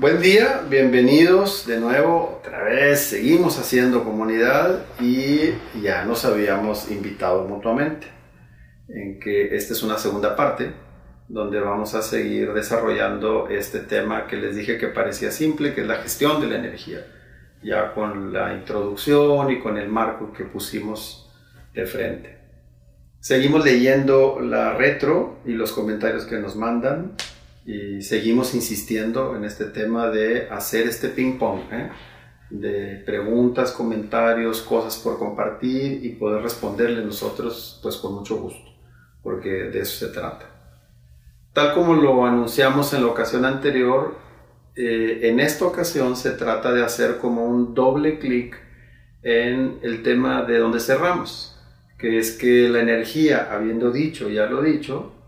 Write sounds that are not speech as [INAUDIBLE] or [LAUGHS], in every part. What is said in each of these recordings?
Buen día, bienvenidos de nuevo, otra vez seguimos haciendo comunidad y ya nos habíamos invitado mutuamente en que esta es una segunda parte donde vamos a seguir desarrollando este tema que les dije que parecía simple, que es la gestión de la energía, ya con la introducción y con el marco que pusimos de frente. Seguimos leyendo la retro y los comentarios que nos mandan y seguimos insistiendo en este tema de hacer este ping pong, ¿eh? de preguntas, comentarios, cosas por compartir y poder responderle nosotros pues con mucho gusto, porque de eso se trata. Tal como lo anunciamos en la ocasión anterior, eh, en esta ocasión se trata de hacer como un doble clic en el tema de donde cerramos, que es que la energía, habiendo dicho, ya lo dicho,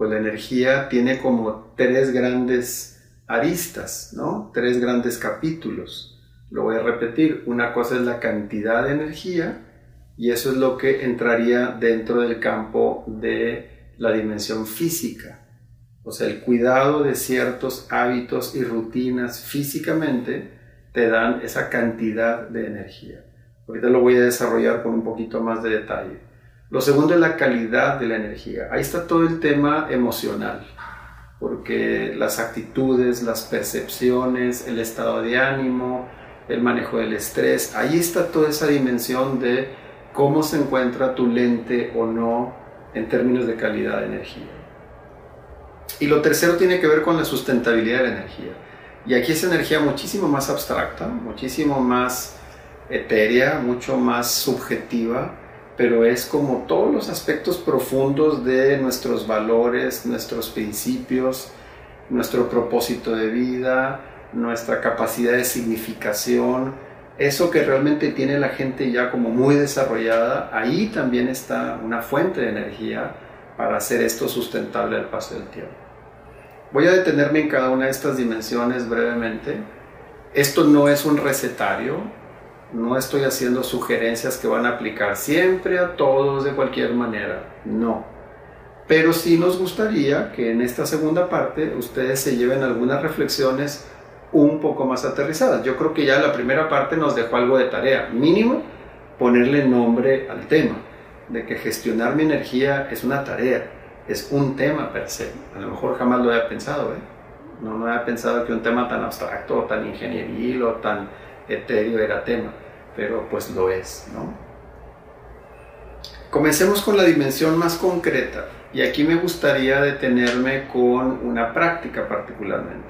pues la energía tiene como tres grandes aristas, ¿no? Tres grandes capítulos. Lo voy a repetir. Una cosa es la cantidad de energía y eso es lo que entraría dentro del campo de la dimensión física. O sea, el cuidado de ciertos hábitos y rutinas físicamente te dan esa cantidad de energía. Ahorita lo voy a desarrollar con un poquito más de detalle. Lo segundo es la calidad de la energía. Ahí está todo el tema emocional, porque las actitudes, las percepciones, el estado de ánimo, el manejo del estrés, ahí está toda esa dimensión de cómo se encuentra tu lente o no en términos de calidad de energía. Y lo tercero tiene que ver con la sustentabilidad de la energía. Y aquí es energía muchísimo más abstracta, muchísimo más etérea, mucho más subjetiva, pero es como todos los aspectos profundos de nuestros valores, nuestros principios, nuestro propósito de vida, nuestra capacidad de significación, eso que realmente tiene la gente ya como muy desarrollada, ahí también está una fuente de energía para hacer esto sustentable al paso del tiempo. Voy a detenerme en cada una de estas dimensiones brevemente. Esto no es un recetario, no estoy haciendo sugerencias que van a aplicar siempre a todos de cualquier manera, no. Pero sí nos gustaría que en esta segunda parte ustedes se lleven algunas reflexiones un poco más aterrizadas. Yo creo que ya la primera parte nos dejó algo de tarea, mínimo ponerle nombre al tema, de que gestionar mi energía es una tarea, es un tema per se. A lo mejor jamás lo había pensado, ¿eh? No, no había pensado que un tema tan abstracto, tan ingenieril o tan etéreo era tema, pero pues lo es, ¿no? Comencemos con la dimensión más concreta y aquí me gustaría detenerme con una práctica particularmente.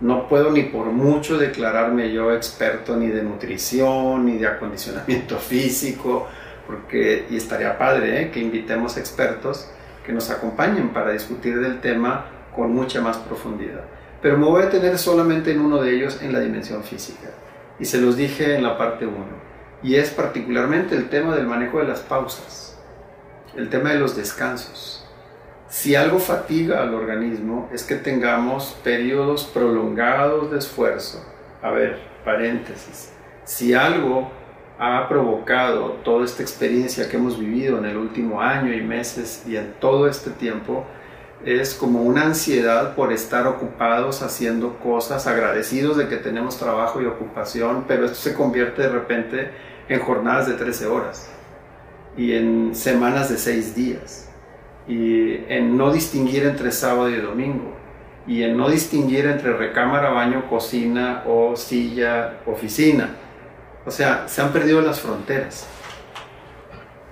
No puedo ni por mucho declararme yo experto ni de nutrición ni de acondicionamiento [LAUGHS] físico, porque y estaría padre ¿eh? que invitemos expertos que nos acompañen para discutir del tema con mucha más profundidad. Pero me voy a detener solamente en uno de ellos, en la dimensión física y se los dije en la parte 1. Y es particularmente el tema del manejo de las pausas, el tema de los descansos. Si algo fatiga al organismo es que tengamos periodos prolongados de esfuerzo. A ver, paréntesis. Si algo ha provocado toda esta experiencia que hemos vivido en el último año y meses y en todo este tiempo, es como una ansiedad por estar ocupados haciendo cosas, agradecidos de que tenemos trabajo y ocupación, pero esto se convierte de repente en jornadas de 13 horas y en semanas de 6 días y en no distinguir entre sábado y domingo y en no distinguir entre recámara, baño, cocina o silla, oficina. O sea, se han perdido las fronteras.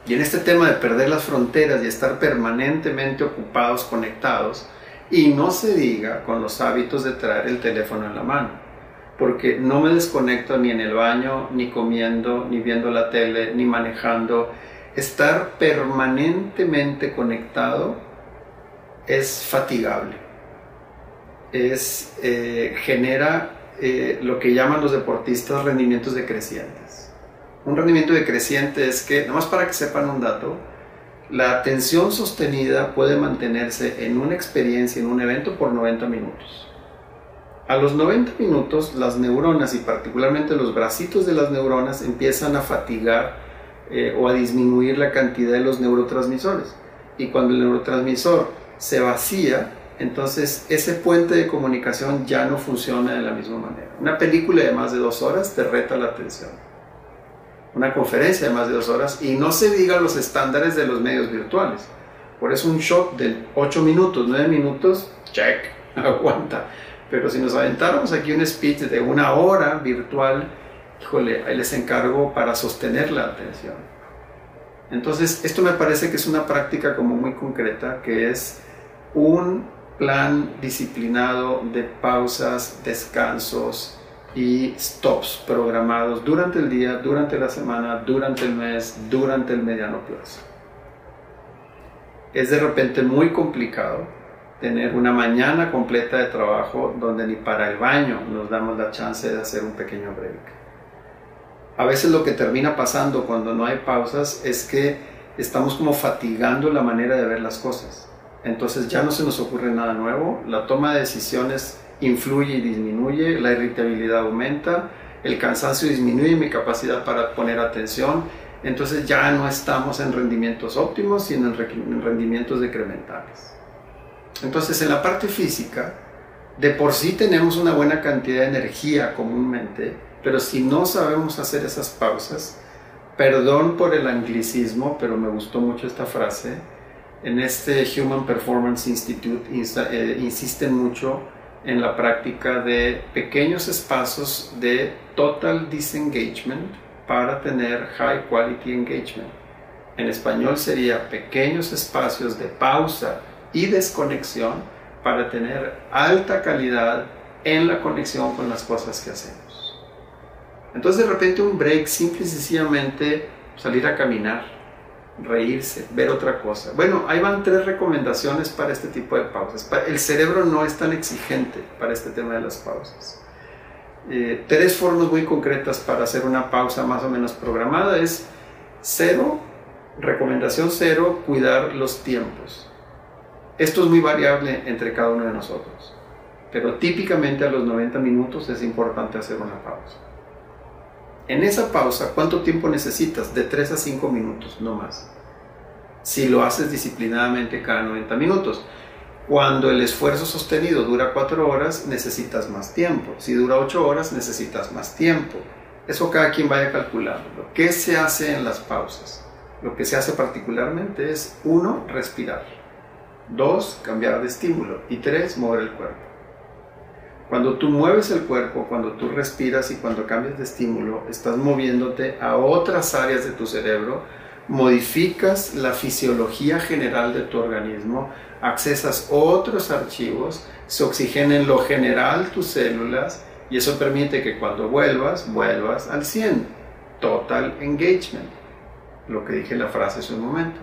Y en este tema de perder las fronteras y estar permanentemente ocupados, conectados, y no se diga con los hábitos de traer el teléfono en la mano, porque no me desconecto ni en el baño, ni comiendo, ni viendo la tele, ni manejando. Estar permanentemente conectado es fatigable, es, eh, genera eh, lo que llaman los deportistas rendimientos decrecientes un rendimiento decreciente es que, más para que sepan un dato, la atención sostenida puede mantenerse en una experiencia, en un evento, por 90 minutos. A los 90 minutos, las neuronas y particularmente los bracitos de las neuronas empiezan a fatigar eh, o a disminuir la cantidad de los neurotransmisores. Y cuando el neurotransmisor se vacía, entonces ese puente de comunicación ya no funciona de la misma manera. Una película de más de dos horas te reta la atención. Una conferencia de más de dos horas y no se diga los estándares de los medios virtuales. Por eso un shot de 8 minutos, 9 minutos, check, [LAUGHS] aguanta. Pero si nos aventáramos aquí un speech de una hora virtual, híjole, ahí les encargo para sostener la atención. Entonces, esto me parece que es una práctica como muy concreta, que es un plan disciplinado de pausas, descansos y stops programados durante el día, durante la semana, durante el mes, durante el mediano plazo. Es de repente muy complicado tener una mañana completa de trabajo donde ni para el baño nos damos la chance de hacer un pequeño break. A veces lo que termina pasando cuando no hay pausas es que estamos como fatigando la manera de ver las cosas entonces ya no se nos ocurre nada nuevo, la toma de decisiones influye y disminuye, la irritabilidad aumenta, el cansancio disminuye mi capacidad para poner atención, entonces ya no estamos en rendimientos óptimos, sino en rendimientos decrementales. Entonces en la parte física, de por sí tenemos una buena cantidad de energía comúnmente, pero si no sabemos hacer esas pausas, perdón por el anglicismo, pero me gustó mucho esta frase, en este Human Performance Institute eh, insisten mucho en la práctica de pequeños espacios de total disengagement para tener high quality engagement. En español sería pequeños espacios de pausa y desconexión para tener alta calidad en la conexión con las cosas que hacemos. Entonces de repente un break simple y sencillamente salir a caminar, reírse, ver otra cosa. Bueno, ahí van tres recomendaciones para este tipo de pausas. El cerebro no es tan exigente para este tema de las pausas. Eh, tres formas muy concretas para hacer una pausa más o menos programada es cero, recomendación cero, cuidar los tiempos. Esto es muy variable entre cada uno de nosotros, pero típicamente a los 90 minutos es importante hacer una pausa. En esa pausa, ¿cuánto tiempo necesitas? De 3 a 5 minutos, no más. Si lo haces disciplinadamente cada 90 minutos. Cuando el esfuerzo sostenido dura 4 horas, necesitas más tiempo. Si dura 8 horas, necesitas más tiempo. Eso cada quien vaya calculando. ¿Qué se hace en las pausas? Lo que se hace particularmente es, uno, respirar. Dos, cambiar de estímulo. Y tres, mover el cuerpo. Cuando tú mueves el cuerpo, cuando tú respiras y cuando cambias de estímulo, estás moviéndote a otras áreas de tu cerebro, modificas la fisiología general de tu organismo, accesas otros archivos, se oxigena en lo general tus células y eso permite que cuando vuelvas, vuelvas al 100. Total engagement. Lo que dije en la frase hace un momento.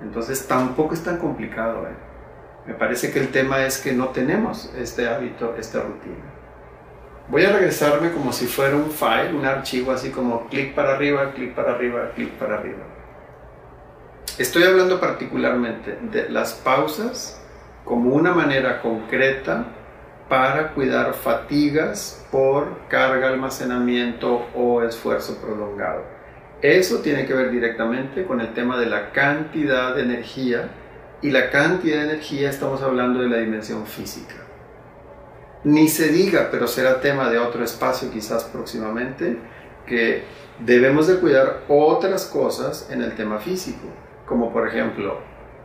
Entonces tampoco es tan complicado. ¿eh? Me parece que el tema es que no tenemos este hábito, esta rutina. Voy a regresarme como si fuera un file, un archivo así como clic para arriba, clic para arriba, clic para arriba. Estoy hablando particularmente de las pausas como una manera concreta para cuidar fatigas por carga, almacenamiento o esfuerzo prolongado. Eso tiene que ver directamente con el tema de la cantidad de energía y la cantidad de energía estamos hablando de la dimensión física. Ni se diga, pero será tema de otro espacio quizás próximamente, que debemos de cuidar otras cosas en el tema físico, como por ejemplo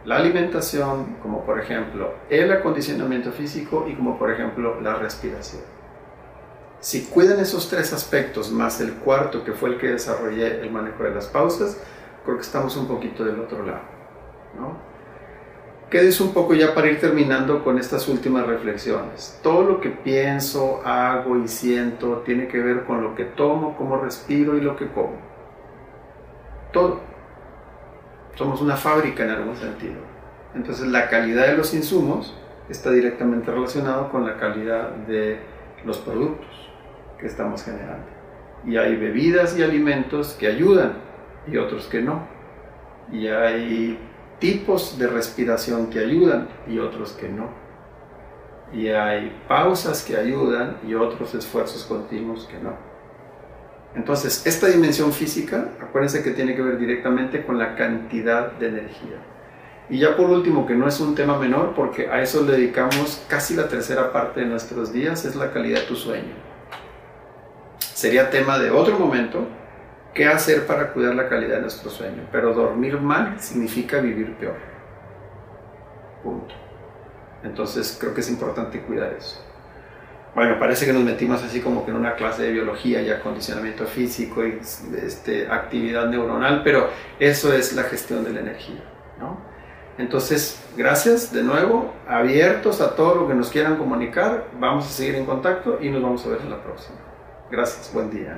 la alimentación, como por ejemplo el acondicionamiento físico y como por ejemplo la respiración. Si cuidan esos tres aspectos más el cuarto que fue el que desarrollé el manejo de las pausas, creo que estamos un poquito del otro lado. ¿no? Quedes un poco ya para ir terminando con estas últimas reflexiones. Todo lo que pienso, hago y siento tiene que ver con lo que tomo, cómo respiro y lo que como. Todo. Somos una fábrica en algún sentido. Entonces la calidad de los insumos está directamente relacionado con la calidad de los productos que estamos generando. Y hay bebidas y alimentos que ayudan y otros que no. Y hay tipos de respiración que ayudan y otros que no. Y hay pausas que ayudan y otros esfuerzos continuos que no. Entonces, esta dimensión física, acuérdense que tiene que ver directamente con la cantidad de energía. Y ya por último, que no es un tema menor, porque a eso le dedicamos casi la tercera parte de nuestros días, es la calidad de tu sueño. Sería tema de otro momento, qué hacer para cuidar la calidad de nuestro sueño. Pero dormir mal significa vivir peor. Punto. Entonces creo que es importante cuidar eso. Bueno, parece que nos metimos así como que en una clase de biología y acondicionamiento físico y este, actividad neuronal, pero eso es la gestión de la energía. ¿no? Entonces, gracias de nuevo, abiertos a todo lo que nos quieran comunicar, vamos a seguir en contacto y nos vamos a ver en la próxima. Gracias, buen día.